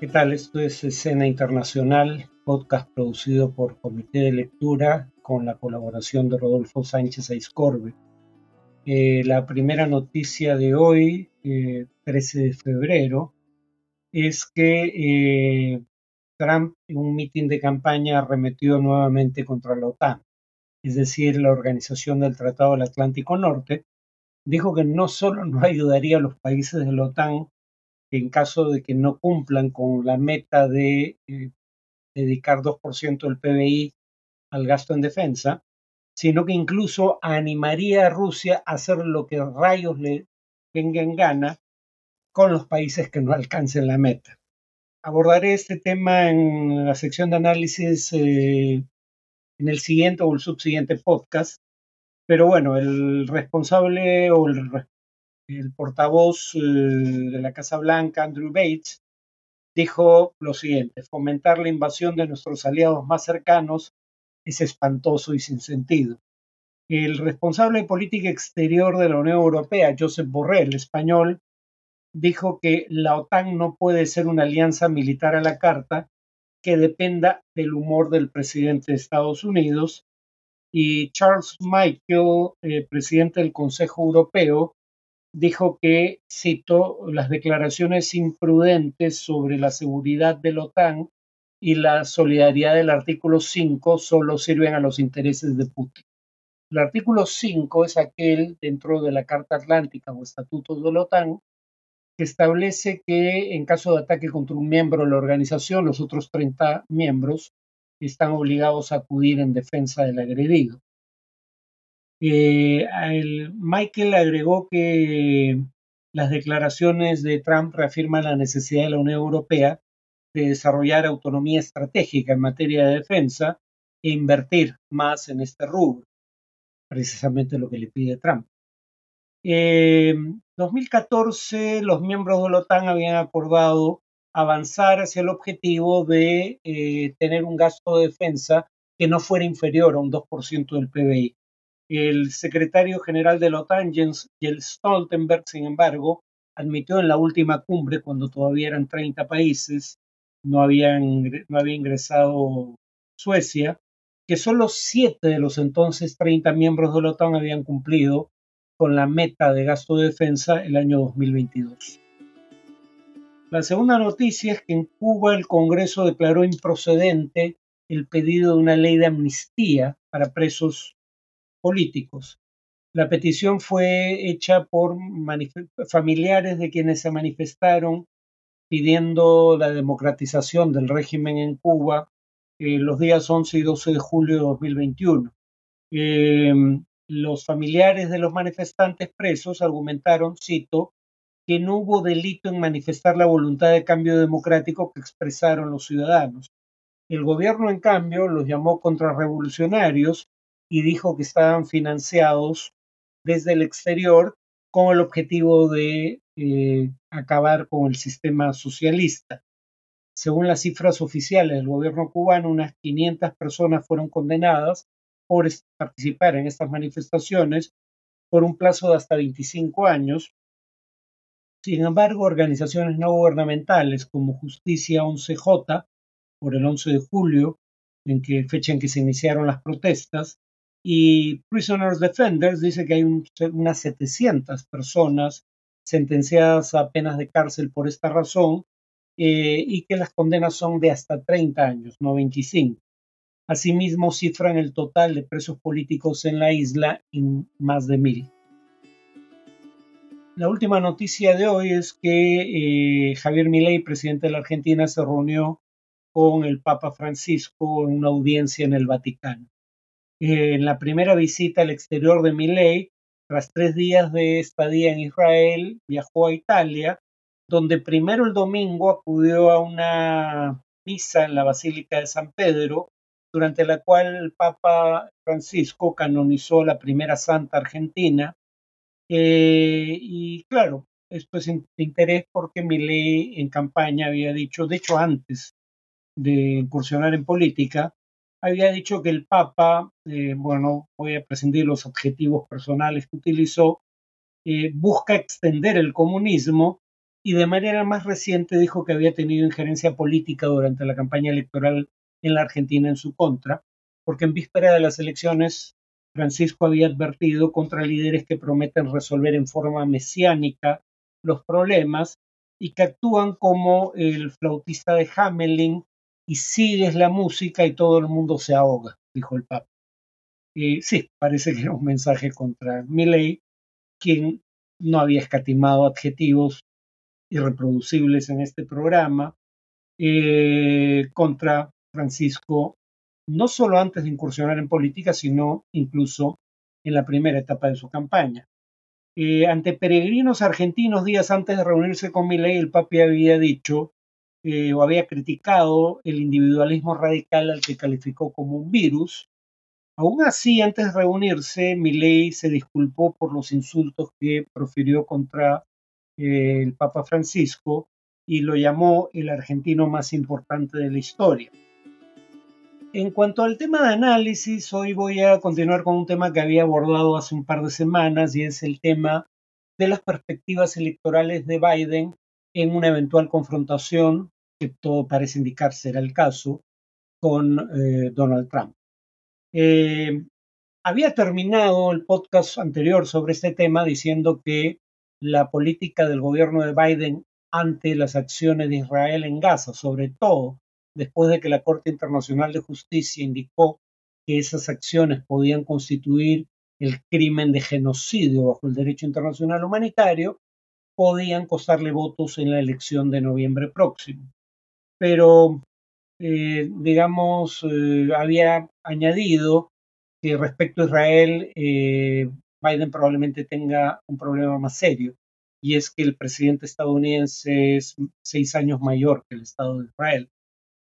¿Qué tal? Esto es Escena Internacional, podcast producido por Comité de Lectura con la colaboración de Rodolfo Sánchez Aiscorbe. Eh, la primera noticia de hoy, 13 eh, de febrero, es que eh, Trump en un mitin de campaña arremetió nuevamente contra la OTAN, es decir, la Organización del Tratado del Atlántico Norte, dijo que no solo no ayudaría a los países de la OTAN en caso de que no cumplan con la meta de eh, dedicar 2% del PBI al gasto en defensa, sino que incluso animaría a Rusia a hacer lo que rayos le venga en gana con los países que no alcancen la meta. Abordaré este tema en la sección de análisis eh, en el siguiente o el subsiguiente podcast, pero bueno, el responsable o el, el portavoz eh, de la Casa Blanca, Andrew Bates, dijo lo siguiente, fomentar la invasión de nuestros aliados más cercanos es espantoso y sin sentido. El responsable de política exterior de la Unión Europea, Josep Borrell, español, dijo que la OTAN no puede ser una alianza militar a la carta que dependa del humor del presidente de Estados Unidos. Y Charles Michael, eh, presidente del Consejo Europeo, dijo que, cito, las declaraciones imprudentes sobre la seguridad de la OTAN y la solidaridad del artículo 5 solo sirven a los intereses de Putin. El artículo 5 es aquel dentro de la Carta Atlántica o Estatuto de la OTAN que establece que en caso de ataque contra un miembro de la organización, los otros 30 miembros están obligados a acudir en defensa del agredido. Eh, Michael agregó que las declaraciones de Trump reafirman la necesidad de la Unión Europea de desarrollar autonomía estratégica en materia de defensa e invertir más en este rubro, precisamente lo que le pide Trump. En 2014, los miembros de la OTAN habían acordado avanzar hacia el objetivo de eh, tener un gasto de defensa que no fuera inferior a un 2% del PBI. El secretario general de la OTAN, Jens Stoltenberg, sin embargo, admitió en la última cumbre, cuando todavía eran 30 países, no, habían, no había ingresado Suecia, que solo siete de los entonces 30 miembros de la OTAN habían cumplido con la meta de gasto de defensa el año 2022. La segunda noticia es que en Cuba el Congreso declaró improcedente el pedido de una ley de amnistía para presos políticos. La petición fue hecha por familiares de quienes se manifestaron pidiendo la democratización del régimen en Cuba eh, los días 11 y 12 de julio de 2021. Em, los familiares de los manifestantes presos argumentaron, cito, que no hubo delito en manifestar la voluntad de cambio democrático que expresaron los ciudadanos. El gobierno, en cambio, los llamó contrarrevolucionarios y dijo que estaban financiados desde el exterior con el objetivo de eh, acabar con el sistema socialista. Según las cifras oficiales del gobierno cubano, unas 500 personas fueron condenadas por participar en estas manifestaciones por un plazo de hasta 25 años. Sin embargo, organizaciones no gubernamentales como Justicia 11J, por el 11 de julio, en que fecha en que se iniciaron las protestas, y Prisoners Defenders dice que hay unas 700 personas sentenciadas a penas de cárcel por esta razón eh, y que las condenas son de hasta 30 años, no 25. Asimismo, cifran el total de presos políticos en la isla en más de mil. La última noticia de hoy es que eh, Javier Milei, presidente de la Argentina, se reunió con el Papa Francisco en una audiencia en el Vaticano en la primera visita al exterior de Milei, tras tres días de estadía en Israel, viajó a Italia, donde primero el domingo acudió a una misa en la Basílica de San Pedro, durante la cual el Papa Francisco canonizó la primera santa argentina. Eh, y claro, esto es de interés porque Milei en campaña había dicho, de hecho antes de incursionar en política, había dicho que el Papa, eh, bueno, voy a presentar los objetivos personales que utilizó, eh, busca extender el comunismo y de manera más reciente dijo que había tenido injerencia política durante la campaña electoral en la Argentina en su contra, porque en víspera de las elecciones Francisco había advertido contra líderes que prometen resolver en forma mesiánica los problemas y que actúan como el flautista de Hamelin y sigues la música y todo el mundo se ahoga, dijo el Papa. Sí, parece que era un mensaje contra Milley, quien no había escatimado adjetivos irreproducibles en este programa, eh, contra Francisco, no solo antes de incursionar en política, sino incluso en la primera etapa de su campaña. Eh, ante peregrinos argentinos días antes de reunirse con Milei, el papi había dicho eh, o había criticado el individualismo radical al que calificó como un virus. Aún así, antes de reunirse, Milei se disculpó por los insultos que profirió contra eh, el Papa Francisco y lo llamó el argentino más importante de la historia. En cuanto al tema de análisis, hoy voy a continuar con un tema que había abordado hace un par de semanas y es el tema de las perspectivas electorales de Biden en una eventual confrontación, que todo parece indicar será el caso, con eh, Donald Trump. Eh, había terminado el podcast anterior sobre este tema diciendo que la política del gobierno de Biden ante las acciones de Israel en Gaza, sobre todo después de que la Corte Internacional de Justicia indicó que esas acciones podían constituir el crimen de genocidio bajo el derecho internacional humanitario, podían costarle votos en la elección de noviembre próximo. Pero, eh, digamos, eh, había añadido que respecto a Israel, eh, Biden probablemente tenga un problema más serio, y es que el presidente estadounidense es seis años mayor que el Estado de Israel.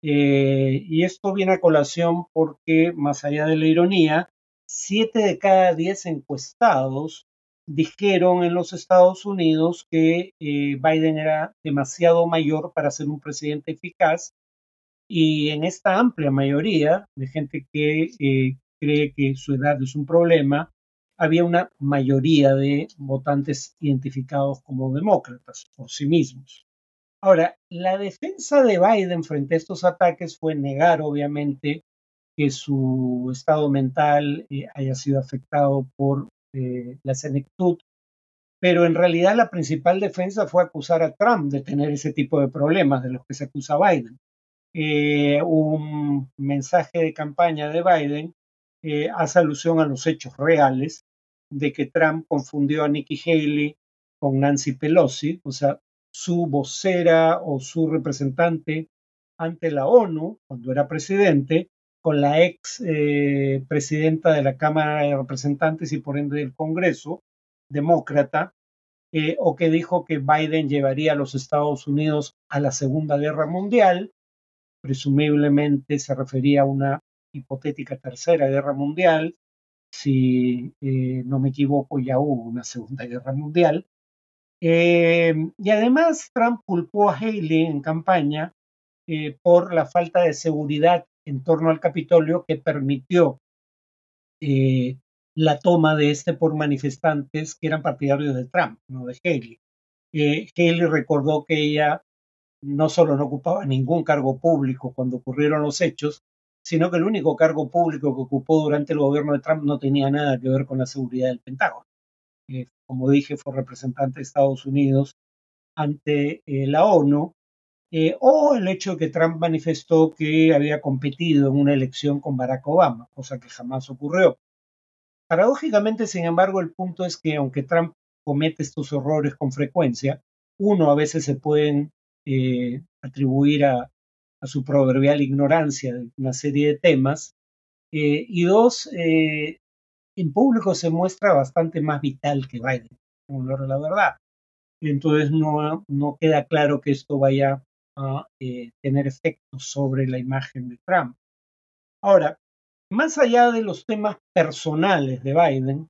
Y esto viene a colación porque, más allá de la ironía, siete de cada diez encuestados dijeron en los Estados Unidos que eh, Biden era demasiado mayor para ser un presidente eficaz y en esta amplia mayoría de gente que eh, cree que su edad es un problema, había una mayoría de votantes identificados como demócratas por sí mismos. Ahora, la defensa de Biden frente a estos ataques fue negar, obviamente, que su estado mental eh, haya sido afectado por eh, la senectud, pero en realidad la principal defensa fue acusar a Trump de tener ese tipo de problemas de los que se acusa Biden. Eh, un mensaje de campaña de Biden hace alusión a los hechos reales de que Trump confundió a Nikki Haley con Nancy Pelosi, o sea, su vocera o su representante ante la ONU, cuando era presidente, con la ex eh, presidenta de la Cámara de Representantes y por ende del Congreso, demócrata, eh, o que dijo que Biden llevaría a los Estados Unidos a la Segunda Guerra Mundial, presumiblemente se refería a una hipotética Tercera Guerra Mundial, si eh, no me equivoco ya hubo una Segunda Guerra Mundial, eh, y además Trump culpó a Haley en campaña por la falta de seguridad en torno al Capitolio que permitió eh, la toma de este por manifestantes que eran partidarios de Trump, no de Haley. Haley recordó que ella no solo no ocupaba ningún cargo público cuando ocurrieron los hechos, sino que el único cargo público que ocupó durante el gobierno de Trump no tenía nada que ver con la seguridad del Pentágono como dije, fue representante de Estados Unidos ante eh, la ONU, eh, o el hecho de que Trump manifestó que había competido en una elección con Barack Obama, cosa que jamás ocurrió. Paradójicamente, sin embargo, el punto es que aunque Trump comete estos errores con frecuencia, uno a veces se pueden eh, atribuir a, su proverbial ignorancia de una serie de temas, y dos, en público se muestra bastante más vital que Biden, la verdad. Entonces no, no queda claro que esto vaya a eh, tener efectos sobre la imagen de Trump. Ahora, más allá de los temas personales de Biden,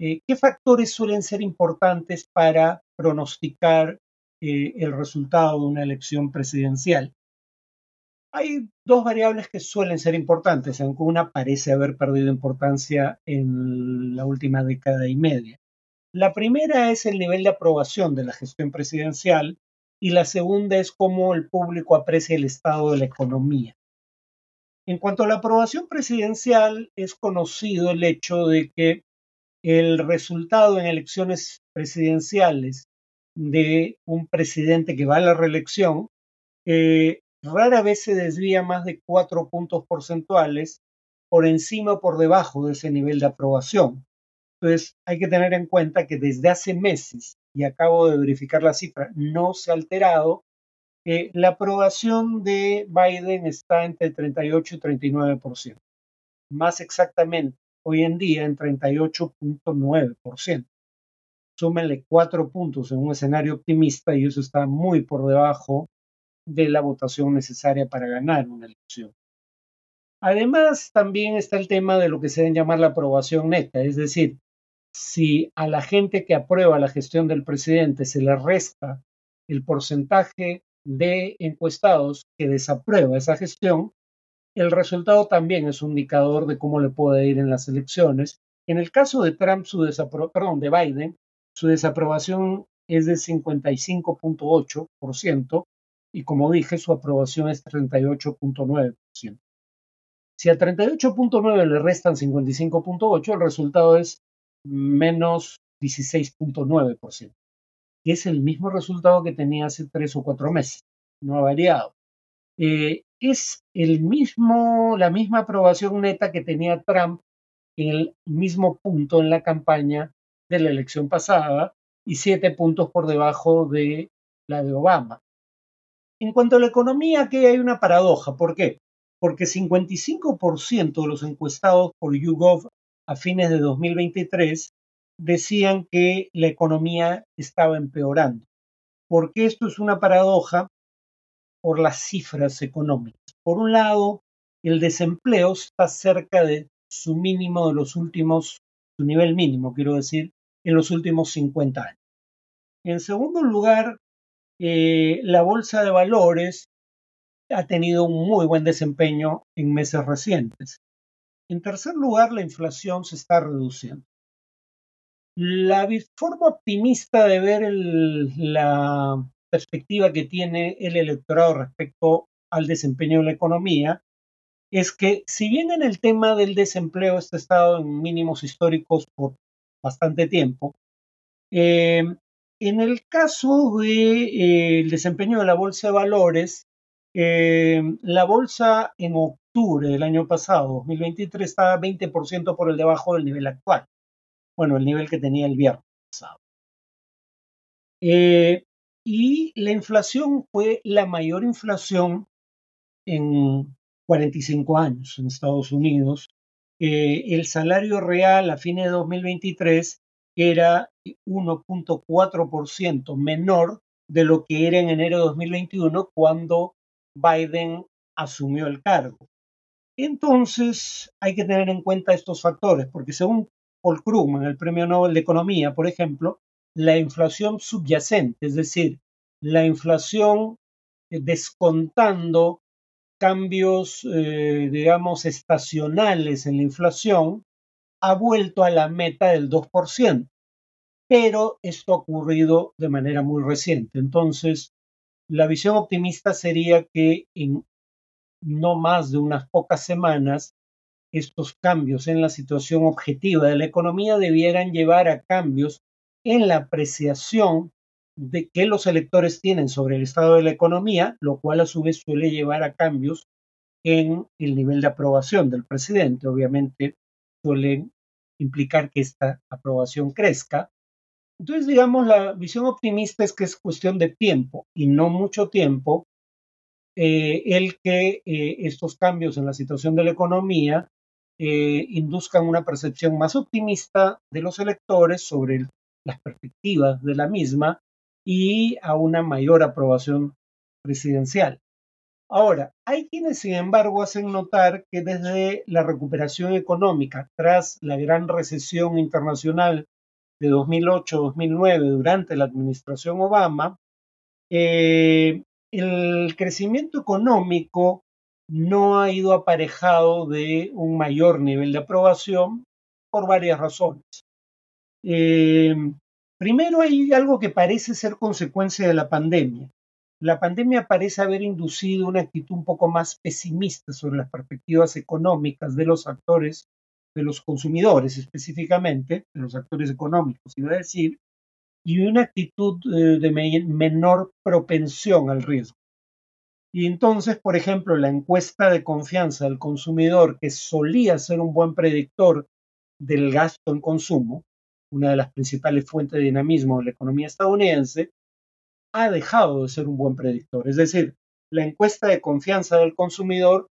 eh, ¿qué factores suelen ser importantes para pronosticar eh, el resultado de una elección presidencial? Hay dos variables que suelen ser importantes, aunque una parece haber perdido importancia en la última década y media. La primera es el nivel de aprobación de la gestión presidencial y la segunda es cómo el público aprecia el estado de la economía. En cuanto a la aprobación presidencial, es conocido el hecho de que el resultado en elecciones presidenciales de un presidente que va a la reelección eh, rara vez se desvía más de cuatro puntos porcentuales por encima o por debajo de ese nivel de aprobación. Entonces hay que tener en cuenta que desde hace meses, y acabo de verificar la cifra, no se ha alterado, eh, la aprobación de Biden está entre 38 y 39%. Más exactamente, hoy en día en 38.9%. Súmenle cuatro puntos en un escenario optimista y eso está muy por debajo de la votación necesaria para ganar una elección. Además, también está el tema de lo que se debe llamar la aprobación neta, es decir, si a la gente que aprueba la gestión del presidente se le resta el porcentaje de encuestados que desaprueba esa gestión, el resultado también es un indicador de cómo le puede ir en las elecciones. En el caso de Trump, su perdón, de Biden, su desaprobación es de 55.8% y como dije, su aprobación es 38.9%. Si a 38.9 le restan 55.8, el resultado es menos 16.9%. Y es el mismo resultado que tenía hace tres o cuatro meses. No ha variado. Eh, es el mismo, la misma aprobación neta que tenía Trump en el mismo punto en la campaña de la elección pasada y siete puntos por debajo de la de Obama. En cuanto a la economía, aquí hay una paradoja. ¿Por qué? porque 55% de los encuestados por YouGov a fines de 2023 decían que la economía estaba empeorando. ¿Por qué esto es una paradoja? Por las cifras económicas. Por un lado, el desempleo está cerca de su mínimo de los últimos, su nivel mínimo, quiero decir, en los últimos 50 años. En segundo lugar, eh, la bolsa de valores ha tenido un muy buen desempeño en meses recientes. En tercer lugar, la inflación se está reduciendo. La forma optimista de ver la perspectiva que tiene el electorado respecto al desempeño de la economía es que si bien en el tema del desempleo está estado en mínimos históricos por bastante tiempo, eh, en el caso del de, eh, desempeño de la bolsa de valores, eh, la bolsa en octubre del año pasado, 2023, estaba 20% por el debajo del nivel actual. Bueno, el nivel que tenía el viernes pasado. Eh, y la inflación fue la mayor inflación en 45 años en Estados Unidos. Eh, el salario real a fines de 2023 era 1.4% menor de lo que era en enero de 2021 cuando Biden asumió el cargo. Entonces, hay que tener en cuenta estos factores, porque según Paul Krugman, el Premio Nobel de Economía, por ejemplo, la inflación subyacente, es decir, la inflación eh, descontando cambios, eh, digamos, estacionales en la inflación, ha vuelto a la meta del 2%. Pero esto ha ocurrido de manera muy reciente. Entonces, la visión optimista sería que en no más de unas pocas semanas estos cambios en la situación objetiva de la economía debieran llevar a cambios en la apreciación de que los electores tienen sobre el estado de la economía, lo cual a su vez suele llevar a cambios en el nivel de aprobación del presidente. Obviamente suele implicar que esta aprobación crezca entonces, digamos, la visión optimista es que es cuestión de tiempo y no mucho tiempo eh, el que eh, estos cambios en la situación de la economía eh, induzcan una percepción más optimista de los electores sobre las perspectivas de la misma y a una mayor aprobación presidencial. Ahora, hay quienes, sin embargo, hacen notar que desde la recuperación económica tras la gran recesión internacional de 2008-2009 durante la administración Obama, eh, el crecimiento económico no ha ido aparejado de un mayor nivel de aprobación por varias razones. Eh, Primero hay algo que parece ser consecuencia de la pandemia. La pandemia parece haber inducido una actitud un poco más pesimista sobre las perspectivas económicas de los actores, de los consumidores específicamente, de los actores económicos, iba a decir, y una actitud eh, de menor propensión al riesgo. Y entonces, por ejemplo, la encuesta de confianza del consumidor, que solía ser un buen predictor del gasto en consumo, una de las principales fuentes de dinamismo de la economía estadounidense, ha dejado de ser un buen predictor. Es decir, la encuesta de confianza del consumidor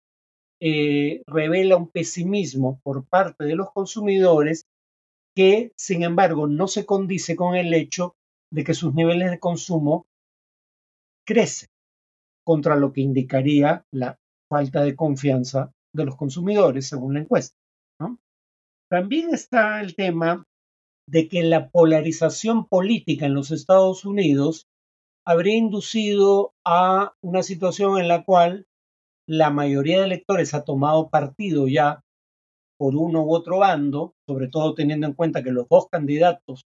eh, revela un pesimismo por parte de los consumidores que, sin embargo, no se condice con el hecho de que sus niveles de consumo crecen contra lo que indicaría la falta de confianza de los consumidores, según la encuesta. También está el tema de que la polarización política en los Estados Unidos habría inducido a una situación en la cual la mayoría de electores ha tomado partido ya por uno u otro bando, sobre todo teniendo en cuenta que los dos candidatos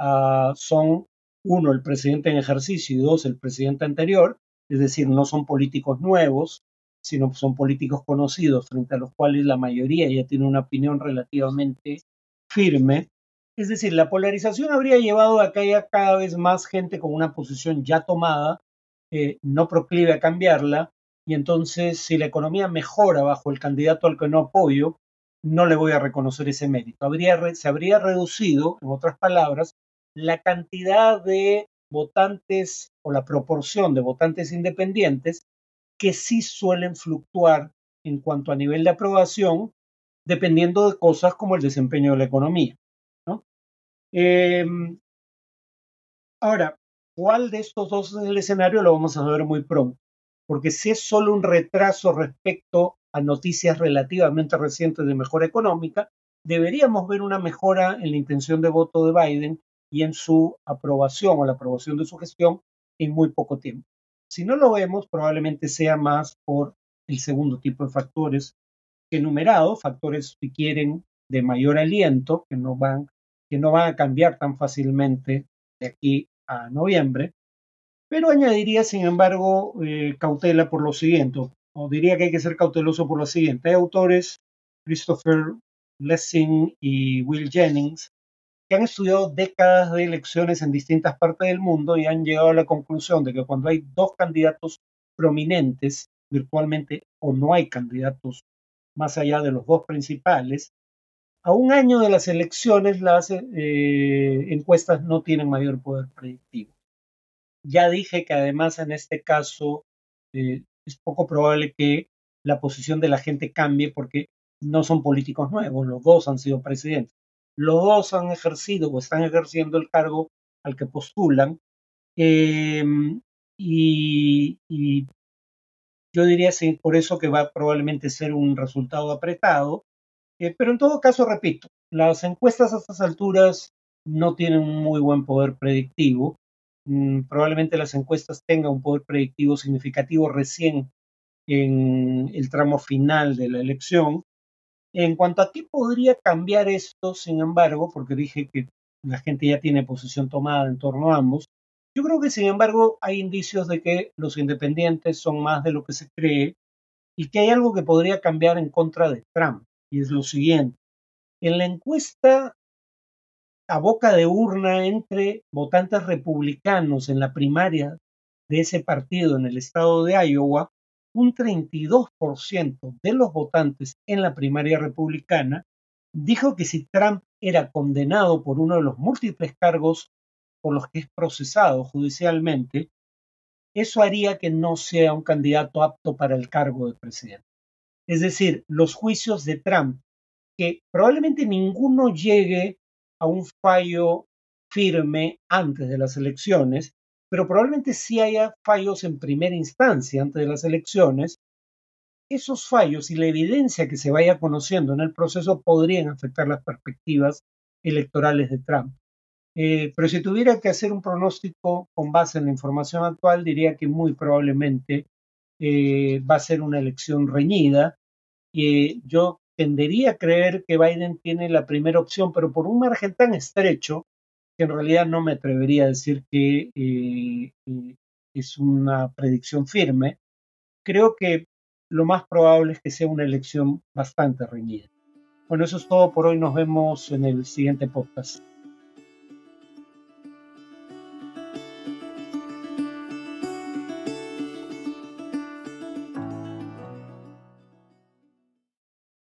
uh, son uno el presidente en ejercicio y dos el presidente anterior, es decir, no son políticos nuevos, sino son políticos conocidos frente a los cuales la mayoría ya tiene una opinión relativamente firme. Es decir, la polarización habría llevado a que haya cada vez más gente con una posición ya tomada, eh, no proclive a cambiarla, y entonces si la economía mejora bajo el candidato al que no apoyo, no le voy a reconocer ese mérito. Habría, se habría reducido, en otras palabras, la cantidad de votantes o la proporción de votantes independientes que sí suelen fluctuar en cuanto a nivel de aprobación, dependiendo de cosas como el desempeño de la economía. Em, ahora, ¿cuál de estos dos es el escenario? Lo vamos a ver muy pronto, porque si es solo un retraso respecto a noticias relativamente recientes de mejora económica, deberíamos ver una mejora en la intención de voto de Biden y en su aprobación o la aprobación de su gestión en muy poco tiempo. Si no lo vemos, probablemente sea más por el segundo tipo de factores que enumerado, factores que quieren de mayor aliento, que no van, que no van a cambiar tan fácilmente de aquí a noviembre, pero añadiría, sin embargo, eh, cautela por lo siguiente, o diría que hay que ser cauteloso por lo siguiente. Hay autores, Christopher Lessing y Will Jennings, que han estudiado décadas de elecciones en distintas partes del mundo y han llegado a la conclusión de que cuando hay dos candidatos prominentes, virtualmente, o no hay candidatos más allá de los dos principales, a un año de las elecciones las eh, encuestas no tienen mayor poder predictivo. Ya dije que además en este caso eh, es poco probable que la posición de la gente cambie porque no son políticos nuevos, los dos han sido presidentes, los dos han ejercido o están ejerciendo el cargo al que postulan em, y, yo diría sí, por eso que va a probablemente ser un resultado apretado, eh, pero en todo caso, repito, las encuestas a estas alturas no tienen un muy buen poder predictivo Mm, probablemente las encuestas tengan un poder predictivo significativo recién en el tramo final de la elección. En cuanto a qué podría cambiar esto, sin embargo, porque dije que la gente ya tiene posición tomada en torno a ambos, yo creo que sin embargo hay indicios de que los independientes son más de lo que se cree y que hay algo que podría cambiar en contra de Trump. Y es lo siguiente. En la encuesta a boca de urna entre votantes republicanos en la primaria de ese partido en el estado de Iowa, un 32% de los votantes en la primaria republicana dijo que si Trump era condenado por uno de los múltiples cargos por los que es procesado judicialmente, eso haría que no sea un candidato apto para el cargo de presidente. Es decir, los juicios de Trump, que probablemente ninguno llegue a un fallo firme antes de las elecciones, pero probablemente sí haya fallos en primera instancia antes de las elecciones. Esos fallos y la evidencia que se vaya conociendo en el proceso podrían afectar las perspectivas electorales de Trump. Eh, pero si tuviera que hacer un pronóstico con base en la información actual, diría que muy probablemente eh, va a ser una elección reñida. y yo tendería a creer que Biden tiene la primera opción, pero por un margen tan estrecho que en realidad no me atrevería a decir que eh, es una predicción firme. Creo que lo más probable es que sea una elección bastante reñida. Bueno, eso es todo por hoy. Nos vemos en el siguiente podcast.